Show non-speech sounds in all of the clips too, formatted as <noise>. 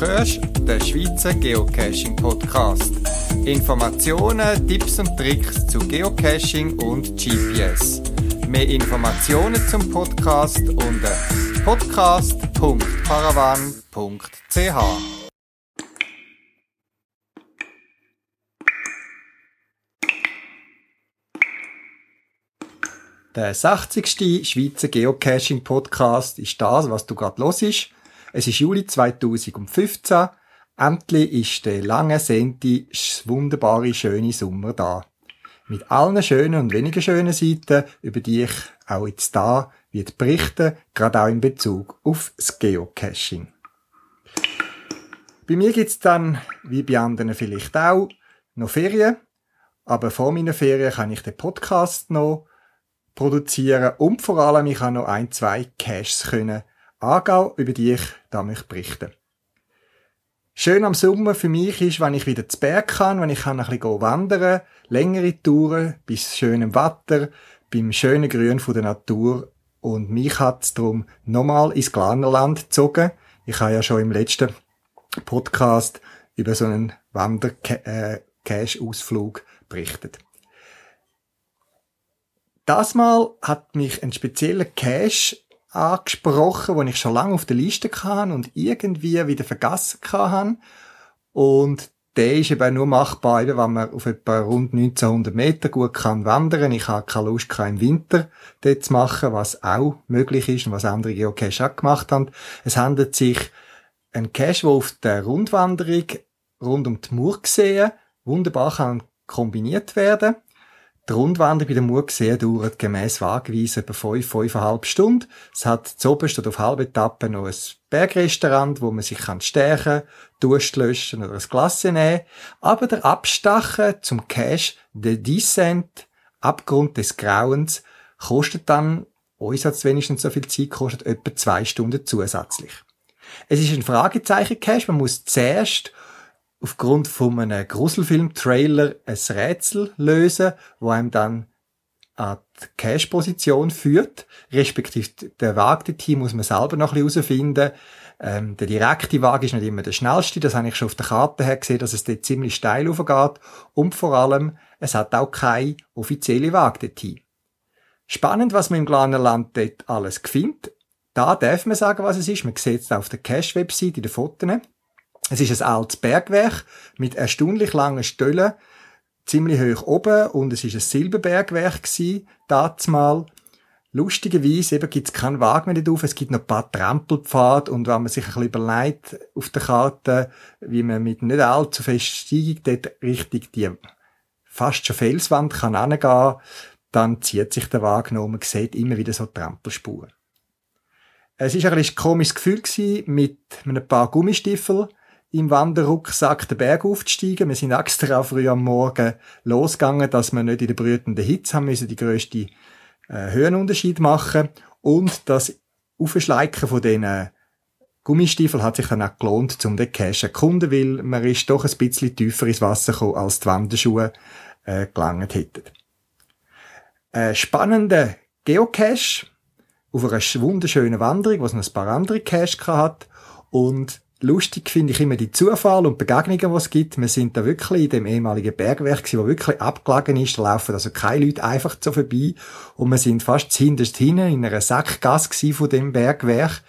hörst den Schweizer Geocaching Podcast. Informationen, Tipps und Tricks zu Geocaching und GPS. Mehr Informationen zum Podcast unter podcast.paravan.ch. Der 60. Schweizer Geocaching Podcast ist das, was du gerade ist. Es ist Juli 2015. Endlich ist der lange sehnte, wunderbare, schöne Sommer da. Mit allen schönen und weniger schönen Seiten, über die ich auch jetzt da wird berichten, gerade auch in Bezug auf das Geocaching. Bei mir gibt's dann, wie bei anderen vielleicht auch, noch Ferien. Aber vor meiner Ferien kann ich den Podcast noch produzieren und vor allem ich habe noch ein, zwei Caches können angehen, über die ich da möchte berichten. Schön am Sommer für mich ist, wenn ich wieder zu Berg kann, wenn ich kann ein bisschen wandern, längere Touren bis schönem Wetter, beim schönen Grün von der Natur und mich hat es darum nochmal ins Glanerland gezogen. Ich habe ja schon im letzten Podcast über so einen Wander-Cache-Ausflug berichtet. Das Mal hat mich ein spezieller Cache angesprochen, den ich schon lange auf der Liste hatte und irgendwie wieder vergessen hatte. Und der ist eben nur machbar, eben, wenn man auf etwa rund 1900 Meter gut kann wandern. Ich habe keine Lust, keinen Winter dort zu machen, was auch möglich ist und was andere Geocaches auch gemacht haben. Es handelt sich ein Cache, der auf der Rundwanderung rund um die Murgsee wunderbar kann kombiniert werden die Rundwanderung bei der Mugsee dauert gemäss Waagweise etwa fünf, fünfeinhalb Stunden. Es hat zuoberst oder auf halbe Etappe noch ein Bergrestaurant, wo man sich kann stärken, Durst löschen oder ein Glas nehmen. Aber der Abstachen zum Cache, der Descent, Abgrund des Grauens, kostet dann, uns hat es wenigstens so viel Zeit kostet, etwa zwei Stunden zusätzlich. Es ist ein Fragezeichen-Cache, man muss zuerst aufgrund von einem Gruselfilm-Trailer ein Rätsel lösen, wo einem dann an die Cache-Position führt, respektive der Weg dorthin muss man selber noch ein bisschen herausfinden. Ähm, der direkte Weg ist nicht immer der schnellste, das habe ich schon auf der Karte her gesehen, dass es dort ziemlich steil aufgeht und vor allem, es hat auch keinen offiziellen Weg dorthin. Spannend, was man im Glanerland dort alles findet. Da darf man sagen, was es ist. Man sieht es auf der Cache-Website in den Fotos. Es ist ein altes Bergwerk mit erstaunlich langen Stöllen, ziemlich hoch oben und es ist ein Silberbergwerk gsi, mal. Lustigerweise eben gibt's keinen Wagen mehr drauf, es gibt noch ein paar Trampelpfade und wenn man sich ein bisschen überlegt auf der Karte, wie man mit nicht allzu fest Steigung dort richtig die fast schon Felswand kann angehen, dann zieht sich der Wagen um, man sieht immer wieder so Trampelspuren. Es ist ein komisches Gefühl gewesen, mit ein paar Gummistiefeln im Wanderrucksack den Berg aufzusteigen. Wir sind extra früh am Morgen losgegangen, dass wir nicht in der brütenden Hitze haben müssen, die grösste äh, Höhenunterschied machen. Und das Aufschleichen von diesen Gummistiefeln hat sich dann auch gelohnt, um den Cache zu erkunden, weil man ist doch ein bisschen tiefer ins Wasser gekommen, als die Wanderschuhe äh, gelangt hätten. Ein spannender Geocache auf einer wunderschönen Wanderung, was noch ein paar andere Cache hat und lustig finde ich immer die Zufall und Begegnungen, die es gibt. Wir sind da wirklich in dem ehemaligen Bergwerk, gewesen, wo wirklich abgelegen ist. Da laufen also keine Leute einfach so vorbei. Und wir sind fast hinterst hinten in einer Sackgasse von dem Bergwerk.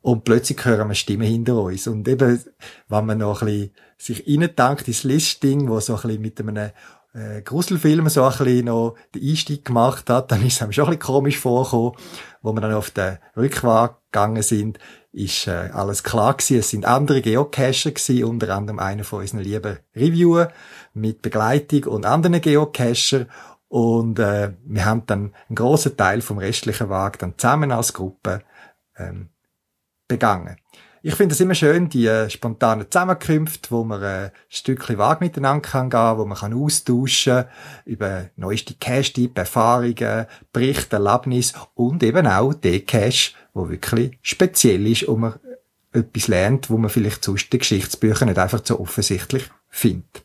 Und plötzlich hören wir Stimmen hinter uns. Und eben, wenn man noch ein bisschen sich reindenkt ins Listing, wo so ein bisschen mit einem äh, Gruselfilm so ein bisschen noch den Einstieg gemacht hat, dann ist es einem schon ein bisschen komisch vorgekommen, wo wir dann auf den Rückweg gegangen sind, ist äh, alles klar gewesen. Es sind andere Geocacher gewesen, unter anderem einer von unseren lieben Reviewer mit Begleitung und anderen Geocacher. Und äh, wir haben dann einen großen Teil vom restlichen Weg dann zusammen als Gruppe ähm, begangen. Ich finde es immer schön, die äh, spontanen Zusammenkünfte, wo man äh, ein Stückchen Weg miteinander kann gehen, wo man kann austauschen über neueste Cache-Typen, Erfahrungen, Berichte, Erlebnisse und eben auch den Cache, wo wirklich speziell ist und man etwas lernt, wo man vielleicht sonst in Geschichtsbüchern nicht einfach so offensichtlich findet.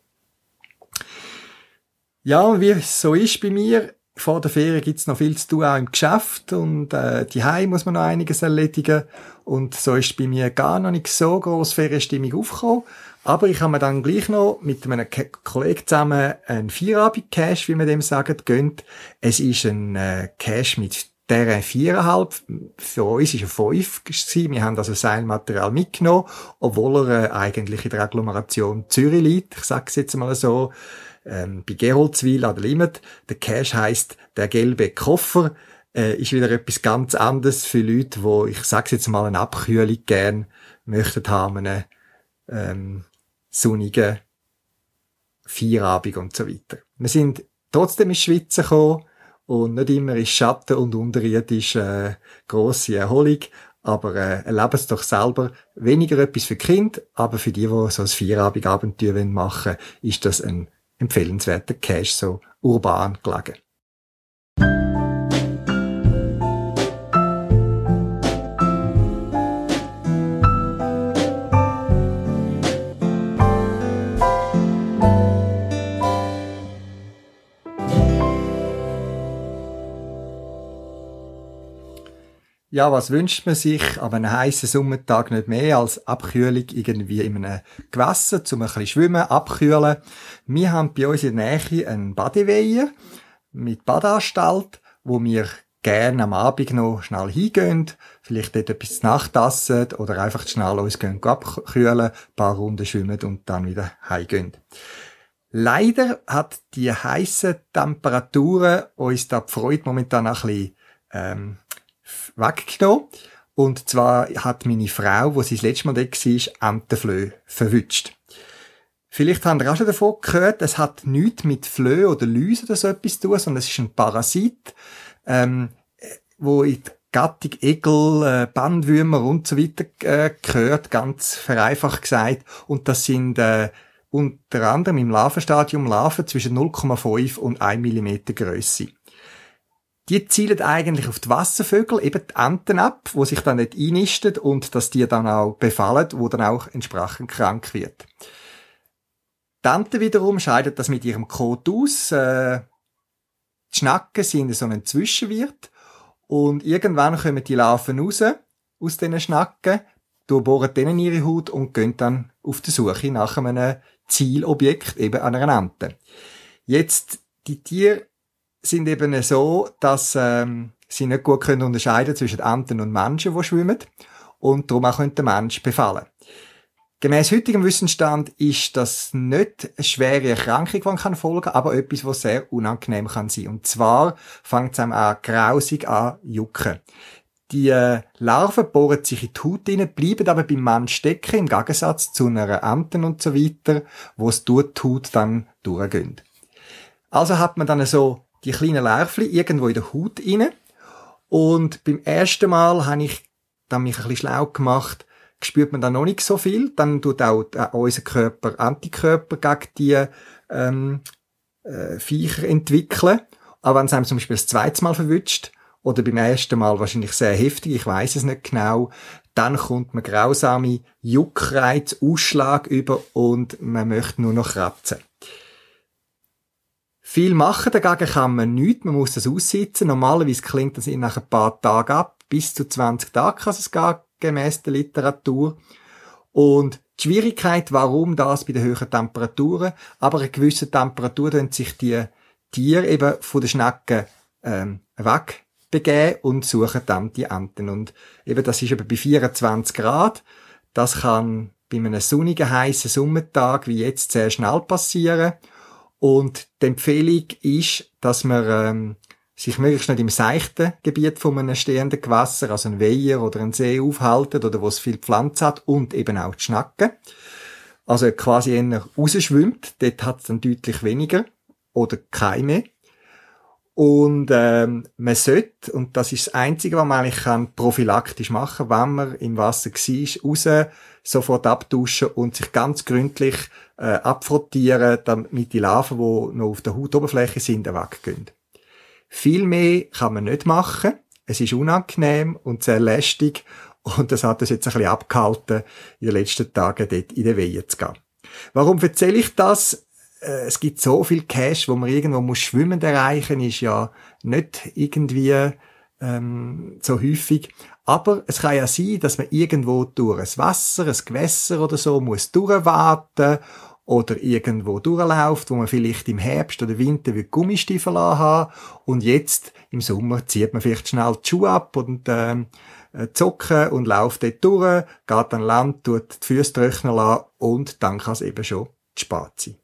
Ja, wie es so ist bei mir, vor der Ferien gibt's noch viel zu tun, auch im Geschäft und äh, die muss man noch einiges erledigen und so ist bei mir gar noch nicht so groß Ferienstimmung aufgekommen. Aber ich habe mir dann gleich noch mit einem Kollegen zusammen einen Vierabend-Cash, wie man dem sagt, gönnt. Es ist ein äh, Cash mit der viereinhalb, für uns ist er fünf gewesen. Wir haben also Seilmaterial mitgenommen, obwohl er äh, eigentlich in der Agglomeration Zürich liegt. Ich sage es jetzt mal so. Ähm, bei Geroldswil an der Limit. Der Cash heißt der gelbe Koffer. Äh, ist wieder etwas ganz anderes für Leute, wo ich sage jetzt mal eine Abkühlung gern möchten haben, einen ähm, sonnigen Feierabend und so weiter. Wir sind trotzdem in Schweiz gekommen, und nicht immer ist Schatten und unterirdisch äh, grosse Erholung, aber äh, erleben es doch selber. Weniger etwas für Kind, aber für die, die so ein Vierabendabenteuer machen wollen, ist das ein empfehlenswerter Cash, so urban gelegen. Ja, was wünscht man sich an einem heißen Sommertag nicht mehr als Abkühlung irgendwie in einem Gewässer, zum ein bisschen schwimmen, abkühlen. Wir haben bei uns in der Nähe einen Badeweiher mit Badanstalt, wo wir gerne am Abend noch schnell hingehen, vielleicht dort etwas zu Nacht essen oder einfach schnell uns gehen abkühlen, ein paar Runden schwimmen und dann wieder heimgehen. Leider hat die heißen Temperaturen uns da die Freude momentan ein bisschen ähm, weggenommen. Und zwar hat meine Frau, wo sie das letzte Mal da war, Entenflöhe verwünscht. Vielleicht habt ihr auch schon davon gehört, es hat nichts mit Flöhe oder Läuse oder so etwas zu tun, sondern es ist ein Parasit, ähm, wo in die Gattung Egel, äh, Bandwürmer und so weiter äh, gehört, ganz vereinfacht gesagt. Und das sind äh, unter anderem im Larvenstadium Larven zwischen 0,5 und 1 mm Größe die zielen eigentlich auf die Wasservögel, eben die Enten ab, wo sich dann nicht einnisten und dass die dann auch befallen, wo dann auch entsprechend krank wird. Die Enten wiederum scheiden das mit ihrem Kot aus. Äh, die Schnacken sind so ein Zwischenwirt und irgendwann kommen die Larven raus aus diesen Schnacken, durchbohren denen ihre Haut und gehen dann auf die Suche nach einem Zielobjekt, eben einer Ente. Jetzt, die Tiere sind eben so, dass ähm, sie nicht gut können unterscheiden zwischen Enten und Menschen, die schwimmen und darum auch könnte der Mensch befallen. Gemäß heutigem Wissensstand ist das nicht eine schwere Erkrankung, die man kann folgen aber etwas, was sehr unangenehm kann sein. Und zwar fängt es einem an grausig an jucken. Die äh, Larven bohren sich in die Haut hinein, bleiben aber beim Mann stecken, im Gegensatz zu einer Enten und so weiter, wo es durch die Haut dann durchgehen. Also hat man dann so die kleinen Lärvli irgendwo in der Haut rein. Und beim ersten Mal habe ich dann mich ein bisschen schlau gemacht, spürt man dann noch nicht so viel. Dann tut auch äh, unser Körper Antikörper gegen die ähm, äh, Viecher entwickeln. Aber wenn es einem zum Beispiel das zweite Mal verwünscht, oder beim ersten Mal wahrscheinlich sehr heftig, ich weiß es nicht genau, dann kommt man grausame Juckreiz, Ausschlag über und man möchte nur noch kratzen. Viel machen dagegen kann man nichts, man muss das aussitzen. Normalerweise klingt das nach ein paar Tagen ab. Bis zu 20 Tage kann es gehen, gemäss der Literatur. Und die Schwierigkeit, warum das bei den höheren Temperaturen, aber eine gewisse Temperatur dann sich die Tiere eben von den Schnecken ähm, wegbegeben und suchen dann die Enten. Und eben das ist eben bei 24 Grad. Das kann bei einem sonnigen, heißen Sommertag wie jetzt sehr schnell passieren. Und die Empfehlung ist, dass man ähm, sich möglichst nicht im seichten Gebiet von einem stehenden Gewässer, also ein Weiher oder ein See aufhalten oder wo es viel Pflanze hat und eben auch die Schnacken. Also quasi eher rausschwimmt, dort hat es dann deutlich weniger oder keine. Und ähm, man sollte, und das ist das Einzige, was man eigentlich kann, prophylaktisch machen wenn man im Wasser war, raus, sofort abduschen und sich ganz gründlich äh, abfrottieren, damit die Larven, die noch auf der Hautoberfläche sind, weggehen. Viel mehr kann man nicht machen. Es ist unangenehm und sehr lästig und das hat uns jetzt ein bisschen abgehalten, in den letzten Tagen dort in den Wehen zu gehen. Warum erzähle ich das? äh, es gibt so viel Cash, wo man irgendwo muss schwimmend erreichen, ist ja nicht irgendwie ähm, so häufig. Aber es kann ja sein, dass man irgendwo durch ein Wasser, ein Gewässer oder so muss durchwarten oder irgendwo durchläuft, wo man vielleicht im Herbst oder Winter wie Gummistiefel haben und jetzt im Sommer zieht man vielleicht schnell die Schuhe ab und ähm, äh, zocken und läuft dort durch, geht an Land, tut die Füße trocknen lassen und dann kann es eben schon zu spät sein.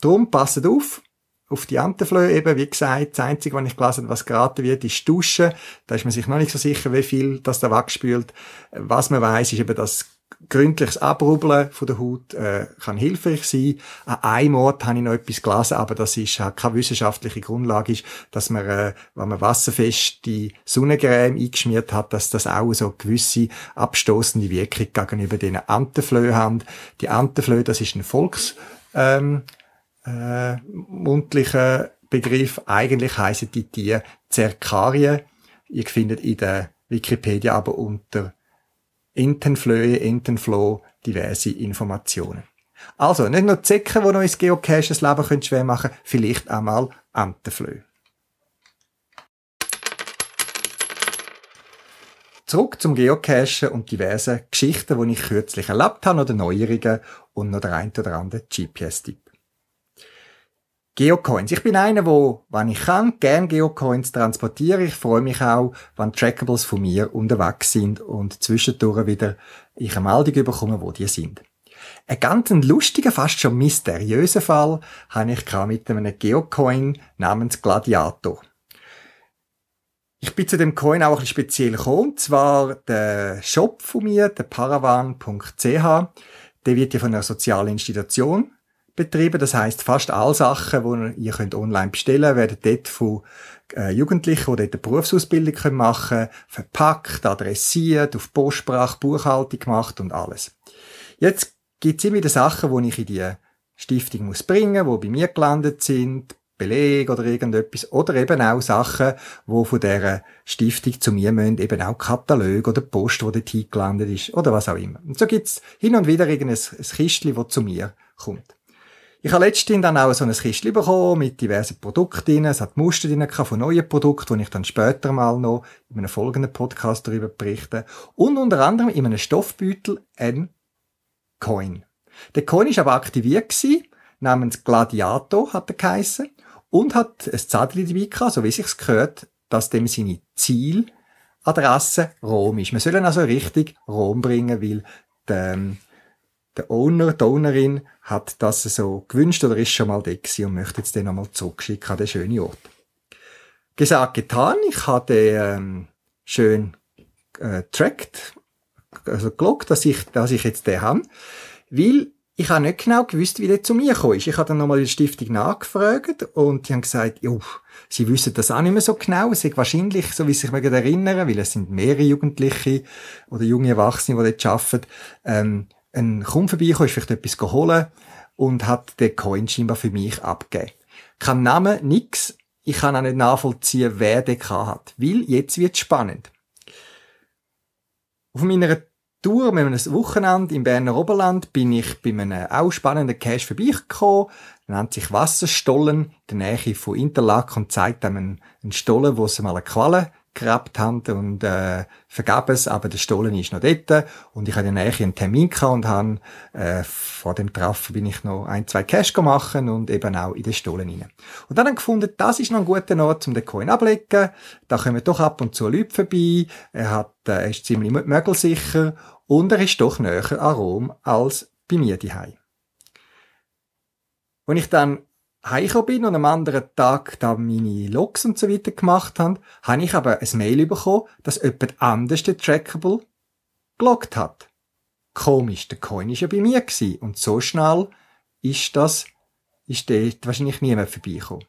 Darum passet auf, auf die Antenflöhe eben, wie gesagt, das Einzige, was ich gelesen habe, was geraten wird, ist Duschen. Da ist man sich noch nicht so sicher, wie viel das da wegspült. Was man weiß, ist eben, dass gründliches Abrubbeln von der Haut äh, kann hilfreich sein. An einem Ort habe ich noch etwas gelesen, aber das ist halt keine wissenschaftliche Grundlage, ist, dass man, äh, wenn man wasserfeste Sonnencreme eingeschmiert hat, dass das auch so gewisse abstoßende Wirkung gegenüber den Antenflöhen hat. Die Antenflöhe, das ist ein Volks ähm, äh, mundlichen Begriff. Eigentlich heißen die Tiere Zerkarien. Ihr findet in der Wikipedia aber unter Entenflöhe, Entenfloh diverse Informationen. Also, nicht nur Zecken, die noch ins Geocache das Leben schwer machen können, vielleicht auch mal Entenflöhe. Zurück zum Geocachen und diversen Geschichten, die ich kürzlich erlebt habe oder Neuerungen und noch der ein oder andere GPS-Tipp. Geocoins. Ich bin einer, wo, wenn ich kann, gern Geocoins transportiere. Ich freue mich auch, wenn Trackables von mir unterwegs sind und zwischendurch wieder ich eine Meldung bekomme, wo die sind. Ein ganz lustiger, fast schon mysteriöser Fall habe ich mit einem Geocoin namens Gladiator. Ich bin zu dem Coin auch ein speziell gekommen, und zwar der Shop von mir, der paravan.ch. Der wird ja von einer sozialen Institution betrieben. Das heißt, fast alle Sachen, die ihr könnt online bestellen könnt, werden dort von äh, Jugendlichen, die dort eine Berufsausbildung machen können, verpackt, adressiert, auf Postsprache, Buchhaltung gemacht und alles. Jetzt gibt es immer wieder Sachen, die ich in die Stiftung muss bringen, die bei mir gelandet sind, Beleg oder irgendetwas, oder eben auch Sachen, die von dieser Stiftung zu mir müssen, eben auch Katalog oder Post, die dort hingelandet ist, oder was auch immer. Und so gibt's hin und wieder irgendein ein Kistchen, das zu mir kommt. Ich habe letztens dann auch so ein Kistchen bekommen mit diversen Produkten drin. Es hat Muster drin von neuen Produkten, die ich dann später mal noch in einem folgenden Podcast darüber berichte. Und unter anderem in einem Stoffbeutel ein Coin. Der Coin ist aber aktiviert gewesen, namens Gladiator hat er geheissen, und hat ein Zettel dabei gehabt, so wie sich's gehört, dass dem seine Zieladresse Rom ist. Wir sollen also richtig Rom bringen, weil der, ähm, der Owner, die Ownerin hat das so gewünscht oder ist schon mal da und möchte jetzt den nochmal zurückschicken an den schönen Ort. Gesagt, getan. Ich habe den ähm, schön äh, tracked, also gelockt, dass ich, dass ich jetzt den habe, weil ich habe nicht genau gewusst, wie der zu mir gekommen ist. Ich habe dann nochmal der Stiftung nachgefragt und die haben gesagt, jo, sie wissen das auch nicht mehr so genau. Es ist wahrscheinlich, so wie sich mir erinnern, weil es sind mehrere Jugendliche oder junge Erwachsene, die dort arbeiten, ähm, ein Kumpel vorbeigekommen, ist vielleicht etwas geholt und hat den Coin scheinbar für mich abgegeben. Kein Name, nix. Ich kann auch nicht nachvollziehen, wer den hat. Weil jetzt wird spannend. Auf meiner Tour mit einem Wochenende im Berner Oberland bin ich bei einem auch spannenden Cache vorbeigekommen. Der nennt sich Wasserstollen in der Nähe von Interlaken und zeigt einem einen Stollen, wo sie mal eine Qualle gegrabt haben und äh, vergab's, aber der Stollen ist noch dort und ich hatte eigentlich einen Termin gehabt und habe äh, vor dem Treffen bin ich noch ein, zwei Cash machen und eben auch in den Stollen rein. Und dann haben gefunden, das ist noch ein guter Ort, um den Coin ablegen. Da kommen doch ab und zu Leute vorbei. Er hat, äh, er ist ziemlich mögelsicher und er ist doch näher an Rom als bei mir daheim. Als ich dann heimgekommen bin und am anderen Tag da meine Logs und so weiter gemacht habe, habe ich aber ein Mail bekommen, dass jemand anders den Trackable geloggt hat. Komisch, der Coin ist ja bei mir gewesen. Und so schnell ist das, ist dort wahrscheinlich niemand vorbeigekommen.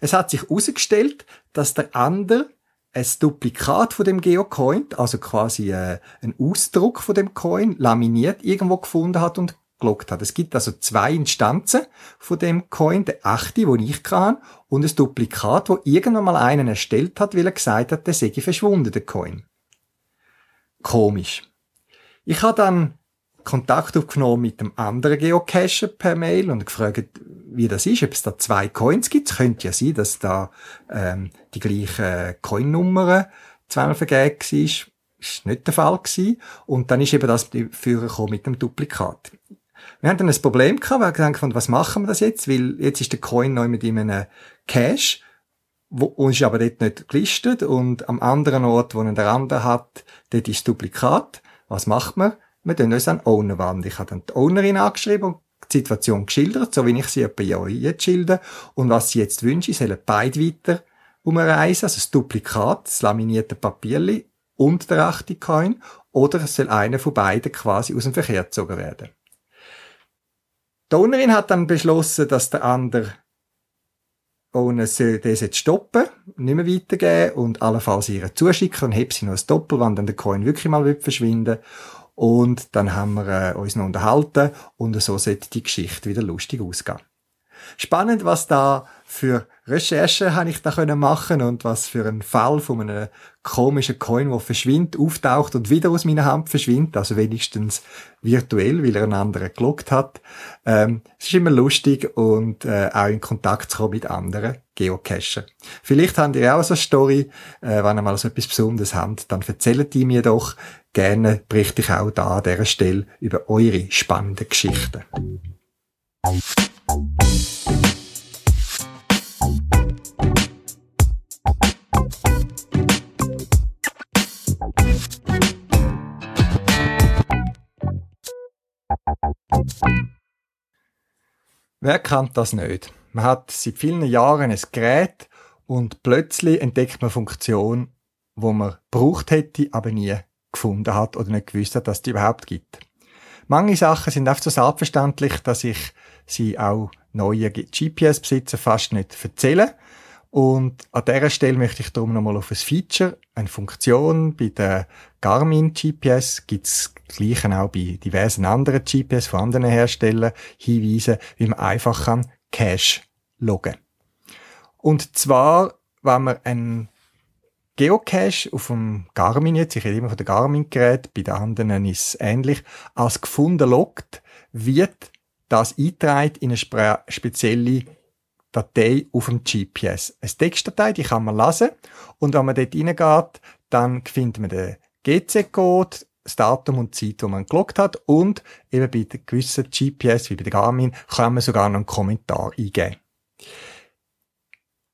Es hat sich herausgestellt, dass der andere ein Duplikat von dem Geocoin, also quasi äh, ein Ausdruck von dem Coin, laminiert irgendwo gefunden hat und gelockt hat. Es gibt also zwei Instanzen von dem Coin, der echte, den ich kann, und ein Duplikat, wo irgendwann mal einen erstellt hat, weil er gesagt hat, der sei verschwunden, der Coin. Komisch. Ich habe dann Kontakt aufgenommen mit dem anderen Geocacher per Mail und gefragt, wie das ist, ob es da zwei Coins gibt. Es könnte ja sein, dass da ähm, die gleichen Coin-Nummern zweimal vergeben war. Ist nicht der Fall. Und dann ist eben das Führer mit dem Duplikat. Wir haben dann ein Problem gehabt, weil wir gedacht was machen wir das jetzt? Weil jetzt ist der Coin neu mit einem Cache, wo, uns aber dort nicht gelistet und am anderen Ort, wo er der andere hat, dort ist das Duplikat. Was macht man? Wir tun uns an Owner wenden. Ich habe dann die Ownerin angeschrieben und die Situation geschildert, so wie ich sie bei euch jetzt schilder. Und was sie jetzt wünsche, sollen beide weiter umreisen, also das Duplikat, das laminierte Papierli und der achte Coin, oder es soll einer von beiden quasi aus dem Verkehr gezogen werden. Die Ownerin hat dann beschlossen, dass der andere Owner soll das jetzt stoppen, nicht mehr weitergeben und allenfalls ihr zuschicken und hebt sie noch ein Doppel, wenn dann der Coin wirklich mal verschwinden und dann haben wir äh, uns noch unterhalten und so sollte die Geschichte wieder lustig ausgehen. Spannend, was da für Recherchen habe ich da können machen und was für ein Fall von einem komischen Coin, der verschwindet, auftaucht und wieder aus meiner Hand verschwindet, also wenigstens virtuell, weil er einen anderen gelockt hat. Ähm, es ist immer lustig und äh, auch in Kontakt zu kommen mit anderen Geocacher. Vielleicht habt ihr auch so eine Story, äh, wenn ihr mal so etwas Besonderes habt, dann erzählt die mir doch. Gerne berichte ich auch da an dieser Stelle über eure spannenden Geschichten. Wer kann das nicht? Man hat seit vielen Jahren ein Gerät und plötzlich entdeckt man eine Funktion, wo man braucht hätte, aber nie gefunden hat oder nicht gewusst hat, dass die überhaupt gibt. Manche Sachen sind einfach so selbstverständlich, dass ich sie auch neuen GPS-Besitzern fast nicht erzähle. Und an dieser Stelle möchte ich darum nochmal auf ein Feature, eine Funktion bei der Garmin GPS, gibt's gleichen auch bei diversen anderen GPS von anderen Herstellern, hinweisen, wie man einfach kann Cache loggen. Und zwar, wenn man einen Geocache auf dem Garmin jetzt, ich rede immer von der Garmin-Gerät, bei den anderen ist es ähnlich, als gefunden loggt, wird das eingetragen in eine spezielle Datei auf dem GPS. Eine Textdatei, die kann man lesen und wenn man dort reingeht, dann findet man den GC-Code, das Datum und die Zeit, wo man geloggt hat und eben bei gewissen GPS, wie bei der Garmin, kann man sogar noch einen Kommentar eingeben.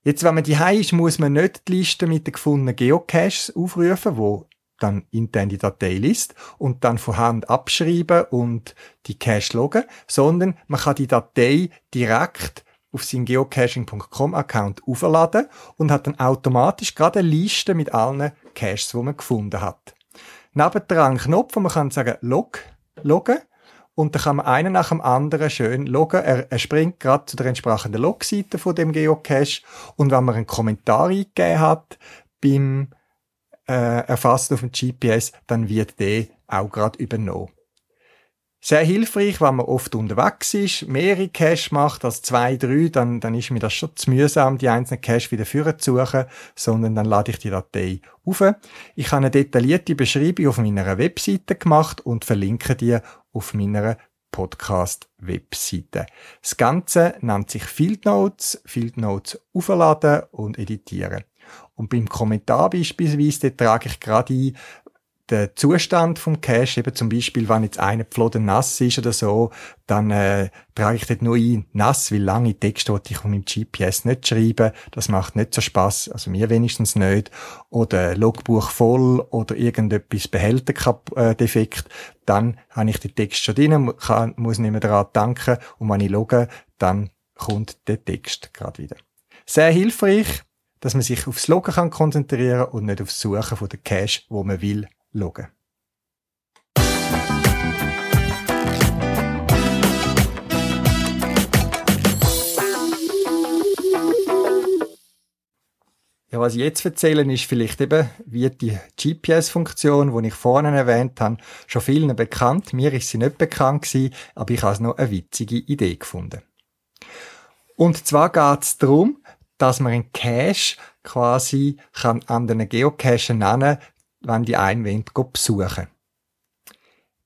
Jetzt, wenn man die ist, muss man nicht die Liste mit den gefundenen Geocaches aufrufen, wo dann intern die Datei liest und dann von Hand abschreiben und die Cache loggen, sondern man kann die Datei direkt auf seinen geocaching.com-Account aufladen und hat dann automatisch gerade eine Liste mit allen Caches, die man gefunden hat. Nebendran einen Knopf, wo man kann sagen, log, loggen. Und dann kann man einen nach dem anderen schön loggen. Er, er springt gerade zu der entsprechenden Logseite von dem Geocache. Und wenn man einen Kommentar eingegeben hat beim äh, Erfassen auf dem GPS, dann wird der auch gerade übernommen. Sehr hilfreich, wenn man oft unterwegs ist, mehrere Cache macht als zwei, drei, dann, dann ist mir das schon zu mühsam, die einzelnen Cache wieder führen zu suchen, sondern dann lade ich die Datei auf. Ich habe eine detaillierte Beschreibung auf meiner Webseite gemacht und verlinke die auf meiner Podcast-Webseite. Das Ganze nennt sich Field Notes, Field Notes aufladen und editieren. Und beim Kommentar beispielsweise, trage ich gerade ein, der Zustand vom Cache, eben zum Beispiel, wenn jetzt eine Pfloden nass ist oder so, dann äh, trage ich dort nur ein, nass, weil lange Texte wollte ich von meinem GPS nicht schreiben. Das macht nicht so Spaß, also mir wenigstens nicht. Oder Logbuch voll oder irgendetwas Behälterdefekt. Dann habe ich den Text schon drin, kann, muss nicht mehr daran danken. Und wenn ich logge, dann kommt der Text gerade wieder. Sehr hilfreich, dass man sich aufs Loggen kann konzentrieren und nicht aufs Suchen von der Cache, wo man will loggen. Ja, was ich jetzt erzählen, ist vielleicht eben, wie die GPS-Funktion, die ich vorhin erwähnt habe, schon vielen bekannt. Mir ist sie nicht bekannt gewesen, aber ich habe es noch eine witzige Idee gefunden. Und zwar geht es darum, dass man einen Cache quasi kann an den Geocachen wenn die einen besuchen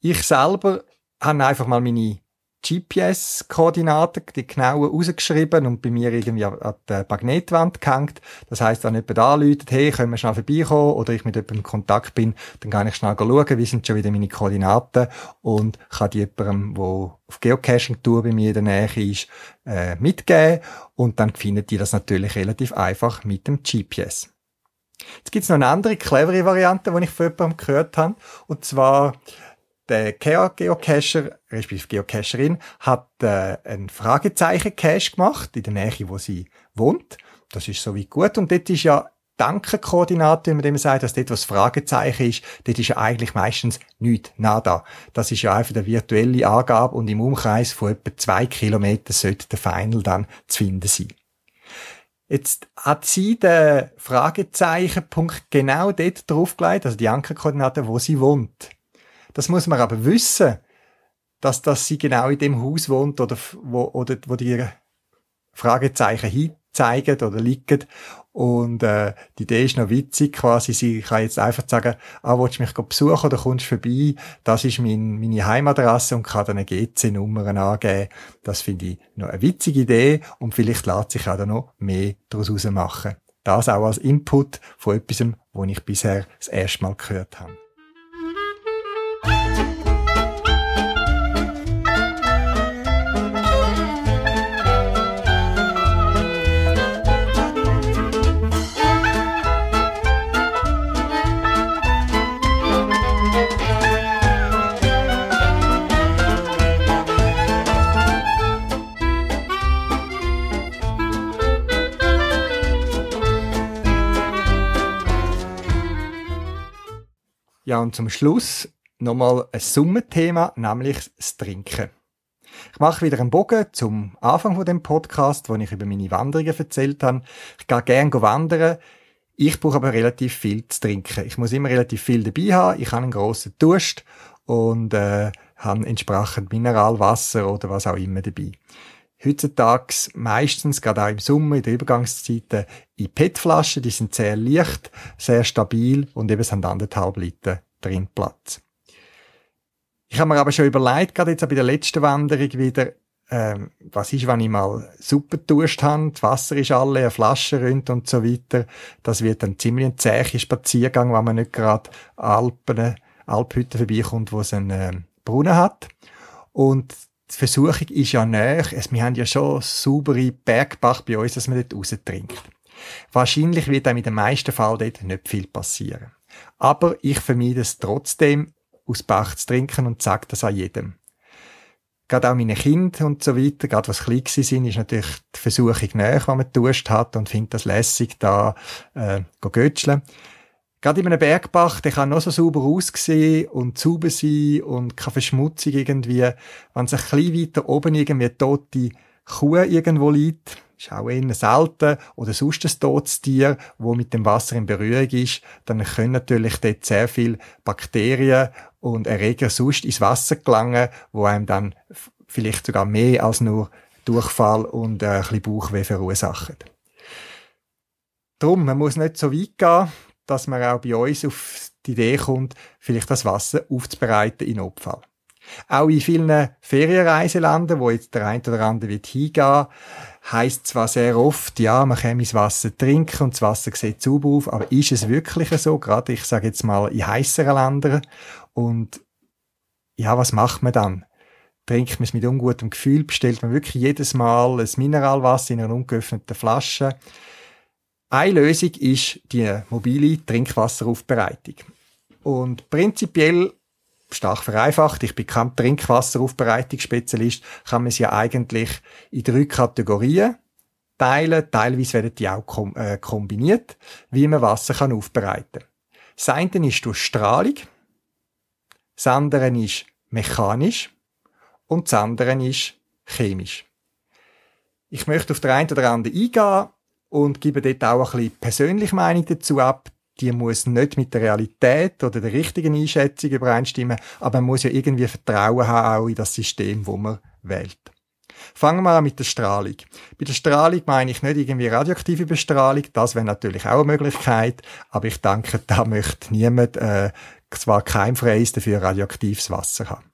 Ich selber habe einfach mal meine GPS-Koordinaten, die genauen rausgeschrieben und bei mir irgendwie an der Magnetwand gehängt. Das heisst, wenn jemand anläutet, hey, können wir schnell vorbeikommen oder ich mit jemandem in Kontakt bin, dann kann ich schnell schauen, wie sind schon wieder meine Koordinaten und kann die jemandem, der auf Geocaching-Tour bei mir in der Nähe ist, äh, mitgeben und dann finden die das natürlich relativ einfach mit dem GPS. Jetzt gibt's noch eine andere clevere Variante, die ich von jemandem gehört habe, und zwar der Geocacher, respektive Geocacherin, hat äh, ein Fragezeichen-Cache gemacht, in der Nähe, wo sie wohnt. Das ist soweit gut. Und dort ist ja Dankenkoordinate, wie man dem sagt, dass dort was Fragezeichen ist, dort ist ja eigentlich meistens nichts, nada. Das ist ja einfach eine virtuelle Angabe und im Umkreis von etwa zwei Kilometern sollte der Final dann zu finden sein. Jetzt hat sie den Fragezeichenpunkt genau dort draufgelegt, also die Ankerkoordinate, wo sie wohnt. Das muss man aber wissen, dass, dass sie genau in dem Haus wohnt oder wo, oder wo die Fragezeichen hinzeigen oder liegen. Und äh, die Idee ist noch witzig, quasi, sie kann jetzt einfach sagen, ah, willst du mich besuchen oder kommst vorbei? Das ist mein, meine Heimadresse und kann dann eine GC-Nummer angeben. Das finde ich noch eine witzige Idee und vielleicht lässt sich auch noch mehr daraus machen. Das auch als Input von etwas, was ich bisher das erste Mal gehört habe. Ja, und zum Schluss nochmal ein Summenthema, nämlich das Trinken. Ich mache wieder einen Bogen zum Anfang von dem Podcast, wo ich über meine Wanderungen erzählt habe. Ich gehe gerne wandern. Ich brauche aber relativ viel zu trinken. Ich muss immer relativ viel dabei haben. Ich habe einen grossen Durst und äh, habe entsprechend Mineralwasser oder was auch immer dabei. Heutzutage meistens, gerade auch im Sommer, in der Übergangszeiten, in PET-Flaschen. Die sind sehr leicht, sehr stabil und eben sind anderthalb Liter drin Platz. Ich habe mir aber schon überlegt, gerade jetzt auch bei der letzten Wanderung wieder, ähm, was ist, wenn ich mal super Durst habe, das Wasser ist alle, eine Flasche rinnt und so weiter. Das wird dann ziemlich ein zäher Spaziergang, wenn man nicht gerade Alpen, Alphütten vorbeikommt, wo es einen äh, Brunnen hat. Und die Versuchung ist ja näher. Wir haben ja schon saubere Bergbach bei uns, dass man dort raus trinkt. Wahrscheinlich wird auch mit dem meisten Fall dort nicht viel passieren. Aber ich vermeide es trotzdem, aus Bach zu trinken und sage das an jedem. Gerade auch meine Kinder und so weiter, gerade was klein sind, ist natürlich die Versuchung näher, wenn man Durst hat und findet das lässig, da äh, götscheln. Gerade in einem Bergbach, der kann noch so sauber aussehen und sauber sein und keine Verschmutzung irgendwie. Wenn es ein bisschen weiter oben irgendwie tote Kuh irgendwo liegt, ist auch eher selten, oder sonst ein totes Tier, wo mit dem Wasser in Berührung ist, dann können natürlich dort sehr viele Bakterien und Erreger sonst ins Wasser gelangen, wo einem dann vielleicht sogar mehr als nur Durchfall und äh, ein bisschen Bauchweh verursachen. Drum, man muss nicht so weit gehen dass man auch bei uns auf die Idee kommt, vielleicht das Wasser aufzubereiten in Notfall. Auch in vielen Ferienreiseländern, wo jetzt der ein oder andere wird hingehen, heisst zwar sehr oft, ja, man kann das Wasser trinken und das Wasser sieht sauber auf, aber ist es wirklich so? Gerade, ich sage jetzt mal, in heißeren Ländern. Und ja, was macht man dann? Trinkt man es mit ungutem Gefühl? Bestellt man wirklich jedes Mal ein Mineralwasser in einer ungeöffneten Flasche? Eine Lösung ist die mobile Trinkwasseraufbereitung. Und prinzipiell stark vereinfacht, ich bin kein Trinkwasseraufbereitungsspezialist, kann man sie ja eigentlich in drei Kategorien teilen. Teilweise werden die auch kom äh, kombiniert, wie man Wasser kann aufbereiten kann. Das eine ist durch Strahlung, das andere ist mechanisch und das andere ist chemisch. Ich möchte auf der einen oder anderen eingehen und gebe dort auch ein bisschen persönliche Meinung dazu ab. Die muss nicht mit der Realität oder der richtigen Einschätzung übereinstimmen, aber man muss ja irgendwie Vertrauen haben auch in das System, wo man wählt. Fangen wir an mit der Strahlung. Bei der Strahlung meine ich nicht irgendwie radioaktive Bestrahlung, das wäre natürlich auch eine Möglichkeit, aber ich denke, da möchte niemand äh, zwar keimfreies dafür radioaktives Wasser haben.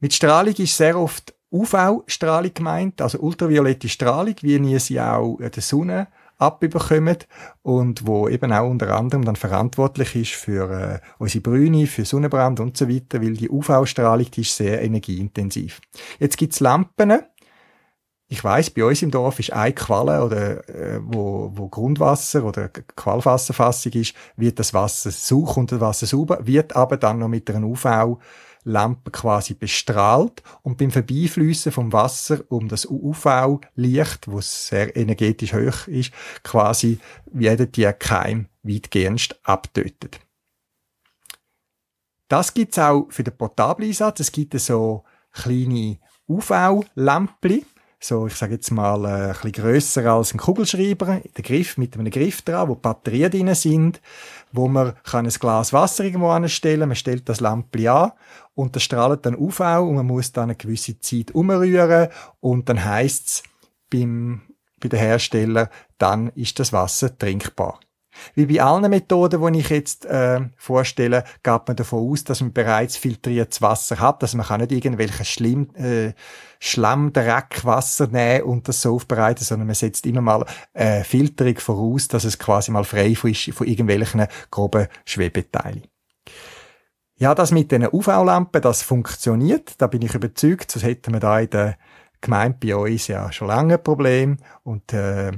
Mit Strahlung ist sehr oft UV-Strahlung gemeint, also ultraviolette Strahlung, wie ihr sie auch der Sonne abbekommen und wo eben auch unter anderem dann verantwortlich ist für äh, unsere Brüne, für Sonnenbrand und so weiter, weil die UV-Strahlung, ist sehr energieintensiv. Jetzt gibt's Lampen, ich weiß, bei uns im Dorf ist eine Qualle oder äh, wo, wo Grundwasser oder Qualwasserfassung ist, wird das Wasser sauch und das Wasser sauber, wird aber dann noch mit einer UV Lampe quasi bestrahlt und beim Vorbeifließen vom Wasser um das UV-Licht, wo sehr energetisch hoch ist, quasi werden die Keim weitgehend abtötet. Das gibt's auch für den portablen Einsatz. Es gibt so kleine UV-Lampli, so, ich sage jetzt mal, äh, ein bisschen grösser als ein Kugelschreiber, der Griff mit einem Griff dran, wo Batterien drin sind, wo man kann ein Glas Wasser irgendwo anstellen, man stellt das Lampli an und das strahlt dann auf und man muss dann eine gewisse Zeit umrühren und dann heisst's beim, bei den Hersteller, dann ist das Wasser trinkbar. Wie bei allen Methoden, die ich jetzt äh, vorstelle, geht man davon aus, dass man bereits filtriertes Wasser hat, dass man kann nicht irgendwelche Schlimm, äh, Schlammdreckwasser nehmen und das so aufbereiten, sondern man setzt immer mal äh, Filterung voraus, dass es quasi mal frei ist von irgendwelchen groben Schwebeteilen. Ja, das mit den UV-Lampen, das funktioniert, da bin ich überzeugt, das hätten wir da in der Gemeinde bei uns ja schon lange ein Problem und äh,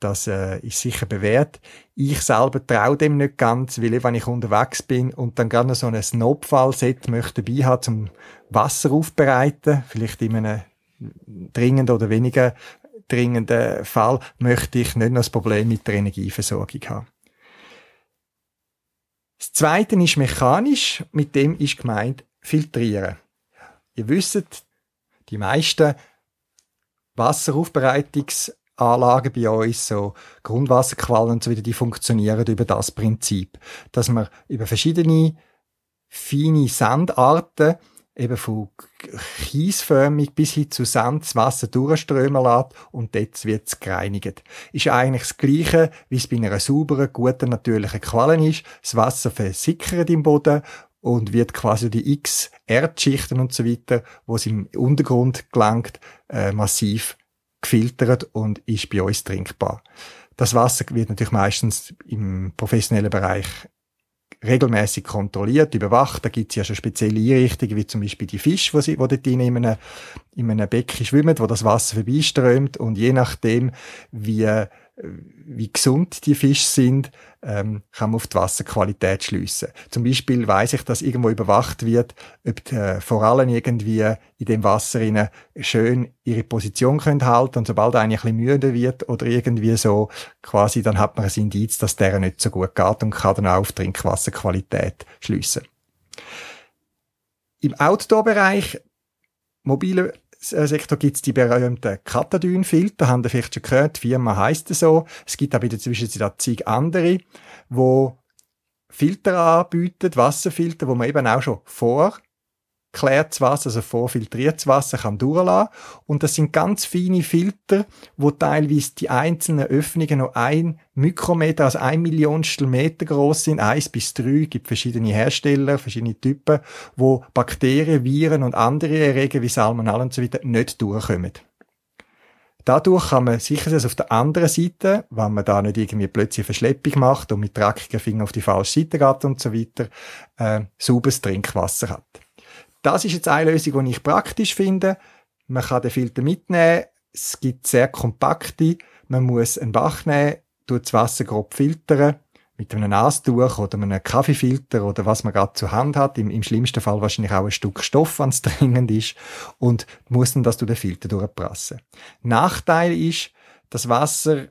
das äh, ist sicher bewährt. Ich selber traue dem nicht ganz, weil wenn ich unterwegs bin und dann gerne so ein Notfallset möchte dabei haben, zum Wasser aufbereiten, vielleicht in einem dringenden oder weniger dringenden Fall, möchte ich nicht noch das Problem mit der Energieversorgung haben. Das Zweite ist mechanisch, mit dem ist gemeint filtrieren. Ihr wisst, die meisten Wasseraufbereitungs Anlagen bei uns, so Grundwasserquallen und so weiter, die funktionieren über das Prinzip, dass man über verschiedene feine Sandarten eben von kiesförmig bis hin zu Sand das Wasser durchströmen lässt und dort wird es gereinigt. Ist eigentlich das Gleiche, wie es bei einer sauberen, guten, natürlichen Qualle ist. Das Wasser versickert im Boden und wird quasi die x Erdschichten und so weiter, wo es im Untergrund gelangt, äh, massiv gefiltert und ist bei uns trinkbar. Das Wasser wird natürlich meistens im professionellen Bereich regelmäßig kontrolliert, überwacht. Da gibt es ja schon spezielle Einrichtungen, wie zum Beispiel die Fische, wo sie, wo dort in einem, in einem Becken schwimmen, wo das Wasser vorbeiströmt und je nachdem, wie wie gesund die Fische sind, ähm, kann man auf die Wasserqualität schliessen. Zum Beispiel weiß ich, dass irgendwo überwacht wird, ob die äh, Forellen irgendwie in dem Wasser schön ihre Position können halten und sobald einer ein bisschen müde wird oder irgendwie so, quasi, dann hat man ein Indiz, dass der nicht so gut geht und kann dann auch auf Trinkwasserqualität schliessen. Im Outdoor-Bereich mobile Sektor gibt es die berühmten Katadyn-Filter, haben Sie vielleicht schon gehört, die Firma heisst so. Es gibt aber in der Zwischenzeit zig andere, wo Filter anbieten, Wasserfilter, wo man eben auch schon vor klärtes Wasser, also vorfiltriertes Wasser kann durchlassen. Und das sind ganz feine Filter, wo teilweise die einzelnen Öffnungen noch ein Mikrometer, also ein Millionstel Meter groß sind, eins bis drei, gibt verschiedene Hersteller, verschiedene Typen, wo Bakterien, Viren und andere Erreger wie Salmonellen und so weiter nicht durchkommen. Dadurch kann man sicher dass auf der anderen Seite, wenn man da nicht irgendwie plötzlich Verschleppung macht und mit dreckigen Fingern auf die falsche Seite geht und so weiter, äh, sauberes Trinkwasser hat. Das ist jetzt eine Lösung, die ich praktisch finde. Man kann den Filter mitnehmen. Es gibt sehr kompakte. Man muss einen Bach nehmen, tut das Wasser grob filtern mit einem Nastuch oder einem Kaffeefilter oder was man gerade zur Hand hat. Im, Im, schlimmsten Fall wahrscheinlich auch ein Stück Stoff, wenn es <laughs> dringend ist. Und muss dann das durch den Filter durchprassen. Nachteil ist, das Wasser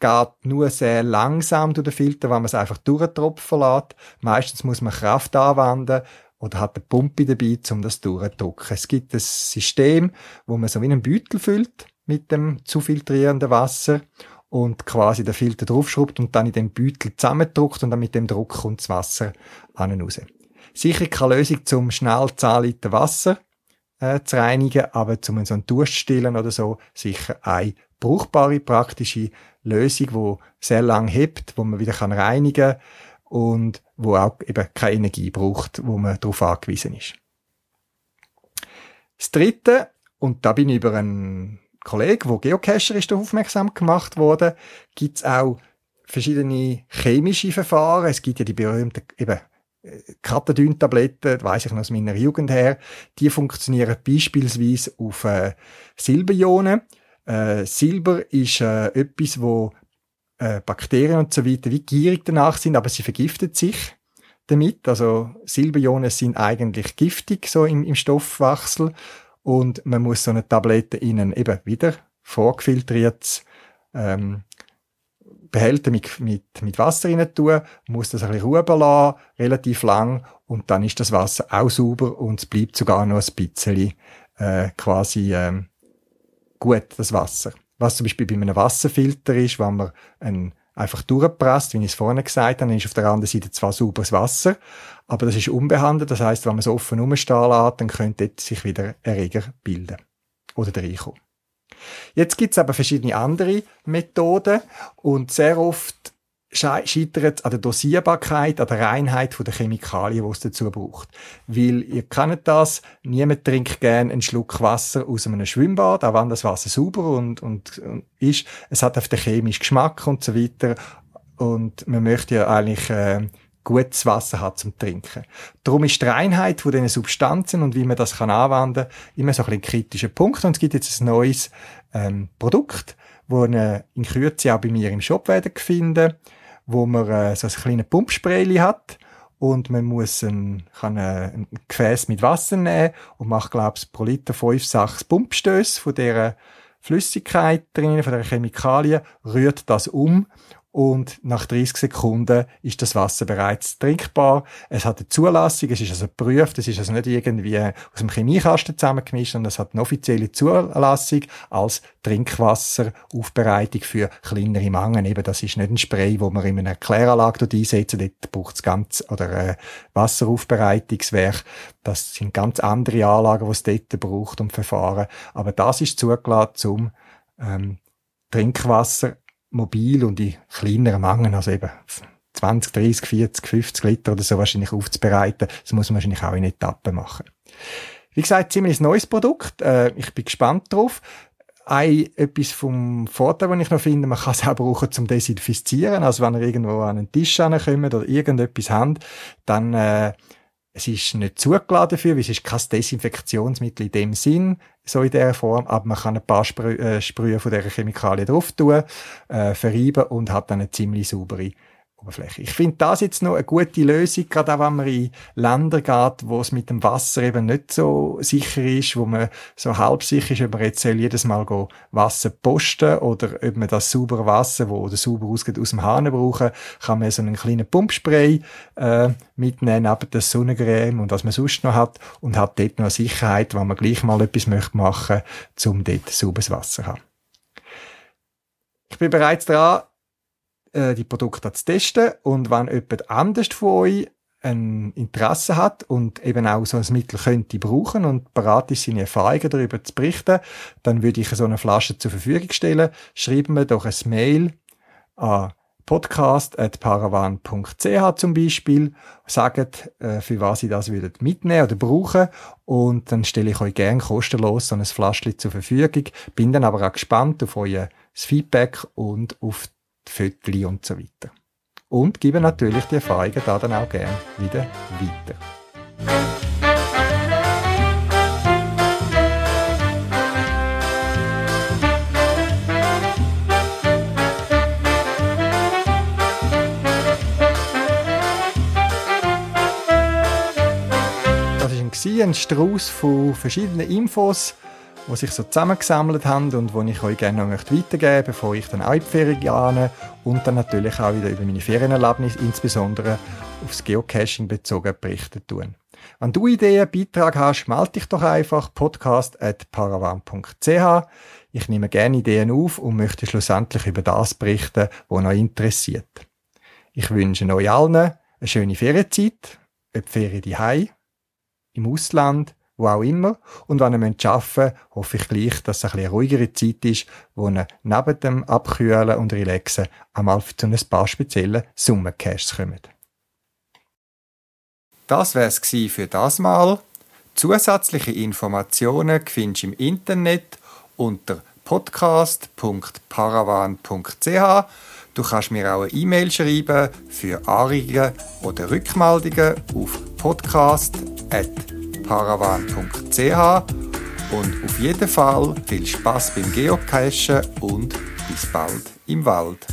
geht nur sehr langsam durch den Filter, wenn man es einfach durchtropfen lässt. Meistens muss man Kraft anwenden oder hat eine Pumpe dabei, um das durchzudrücken. Es gibt ein System, wo man so wie einen Beutel füllt mit dem zu filtrierenden Wasser und quasi den Filter draufschraubt und dann in dem Beutel zusammendruckt und dann mit dem Druck kommt das Wasser an raus. Sicher keine Lösung zum schnell 10 Liter Wasser äh, zu reinigen, aber zum so einen Durst stillen oder so sicher eine brauchbare, praktische Lösung, wo sehr lang hebt, wo man wieder reinigen kann und wo auch eben keine Energie braucht, wo man darauf angewiesen ist. das Dritte, und da bin ich über einen Kollegen, der Geocacher ist, aufmerksam gemacht worden, gibt es auch verschiedene chemische Verfahren. Es gibt ja die berühmten eben Katadyn-Tabletten, weiss ich noch aus meiner Jugend her, die funktionieren beispielsweise auf äh, Silberionen. Äh, Silber ist äh, etwas, wo äh, Bakterien und so weiter wie gierig danach sind, aber sie vergiftet sich damit. Also Silberionen sind eigentlich giftig so im, im Stoffwechsel und man muss so eine Tablette innen eben wieder vorgefiltriert ähm, Behälter mit, mit, mit Wasser rein tun, muss das ein bisschen ruhen lassen, relativ lang, und dann ist das Wasser auch sauber und es bleibt sogar noch ein bisschen äh, quasi ähm, gut, das Wasser. Was zum Beispiel bei einem Wasserfilter ist, wenn man einen einfach durchpresst, wie ich es vorhin gesagt habe, dann ist auf der anderen Seite zwar sauberes Wasser, aber das ist unbehandelt, das heißt, wenn man es offen rumstehen lässt, dann könnte sich wieder Erreger bilden oder reinkommen. Jetzt gibt es aber verschiedene andere Methoden und sehr oft scheitert an der Dosierbarkeit, an der Reinheit der Chemikalien, die es dazu braucht. Weil, ihr kennt das, niemand trinkt gerne einen Schluck Wasser aus einem Schwimmbad, auch wenn das Wasser sauber und, und, und ist. Es hat auf den chemischen Geschmack und so weiter. Und man möchte ja eigentlich äh, gutes Wasser hat zum Trinken. Darum ist die Reinheit von diesen Substanzen und wie man das kann anwenden immer so ein, ein kritischer Punkt. Und es gibt jetzt ein neues ähm, Produkt, wo ihr in Kürze auch bei mir im Shop werden finden, wo man äh, so ein kleines Pumpspray hat und man muss ein, kann ein, ein Gefäß mit Wasser nehmen und macht, glaube ich, pro Liter fünf, sechs Pumpstöße von dieser Flüssigkeit drin, von der Chemikalien, rührt das um und nach 30 Sekunden ist das Wasser bereits trinkbar. Es hat eine Zulassung, es ist also geprüft, es ist also nicht irgendwie aus dem Chemiekasten zusammengemischt, sondern es hat eine offizielle Zulassung als Trinkwasseraufbereitung für kleinere Mengen. Eben, das ist nicht ein Spray, wo man in einer Kläranlage dort einsetzen, dort braucht es ganz, oder äh, Wasseraufbereitungswerk. Das sind ganz andere Anlagen, die es dort braucht und Verfahren. Aber das ist zugelassen zum ähm, Trinkwasser mobil und in kleineren Mengen, also eben 20, 30, 40, 50 Liter oder so wahrscheinlich aufzubereiten. Das muss man wahrscheinlich auch in Etappen machen. Wie gesagt, ziemlich neues Produkt. Äh, ich bin gespannt drauf. Ein, etwas vom Vorteil, den ich noch finde, man kann es auch brauchen zum Desinfizieren. Also wenn ihr irgendwo an einen Tisch kommt oder irgendetwas habt, dann äh, es ist nicht zugeladen dafür, weil es ist kein Desinfektionsmittel in dem Sinn, so in dieser Form, aber man kann ein paar Sprü äh, Sprühe von dieser Chemikalien drauf tun, äh, verreiben und hat dann eine ziemlich saubere Oberfläche. Ich finde das jetzt noch eine gute Lösung, gerade auch wenn man in Länder geht, wo es mit dem Wasser eben nicht so sicher ist, wo man so halb sicher ist, ob man jetzt jedes Mal Wasser posten oder ob man das saubere Wasser, wo oder sauber ausgeht, aus dem Hahn brauchen, kann man so einen kleinen Pumpspray äh, mitnehmen, neben der Sonnencreme und was man sonst noch hat und hat dort noch eine Sicherheit, wenn man gleich mal etwas möchte machen, um dort sauberes Wasser zu haben. Ich bin bereits dran, äh, die Produkte zu testen. Und wenn jemand anders von euch ein Interesse hat und eben auch so ein Mittel könnte brauchen und bereit ist, seine Erfahrungen darüber zu berichten, dann würde ich so eine Flasche zur Verfügung stellen. Schreiben wir doch ein Mail an podcast.paravan.ch zum Beispiel, sagt, äh, für was ihr das würdet mitnehmen oder brauchen. Und dann stelle ich euch gern kostenlos so ein Flaschchen zur Verfügung, bin dann aber auch gespannt auf euer Feedback und auf Viertel und so weiter. Und gebe natürlich die Erfahrungen da dann auch gerne wieder weiter. Das war ein Strauß von verschiedenen Infos die sich so zusammengesammelt haben und die ich euch gerne noch weitergeben möchte, bevor ich dann auch in die Ferien gehe und dann natürlich auch wieder über meine Ferienerlebnis, insbesondere aufs Geocaching bezogen, berichten tun. Wenn du Ideen, Beitrag hast, melde dich doch einfach podcast.paravan.ch. Ich nehme gerne Ideen auf und möchte schlussendlich über das berichten, was euch interessiert. Ich wünsche euch allen eine schöne Ferienzeit, ob Ferien daheim, im Ausland wo auch immer. Und wenn ihr arbeiten müsst, hoffe ich gleich, dass es ein eine ruhigere Zeit ist, wo ihr neben dem Abkühlen und Relaxen einmal zu ein paar speziellen Summercaches kommt. Das wäre es für das Mal. Zusätzliche Informationen findest du im Internet unter podcast.paravan.ch. Du kannst mir auch eine E-Mail schreiben für Anregungen oder Rückmeldungen auf podcast.paravan.ch und auf jeden Fall viel Spaß beim Geocachen und bis bald im Wald.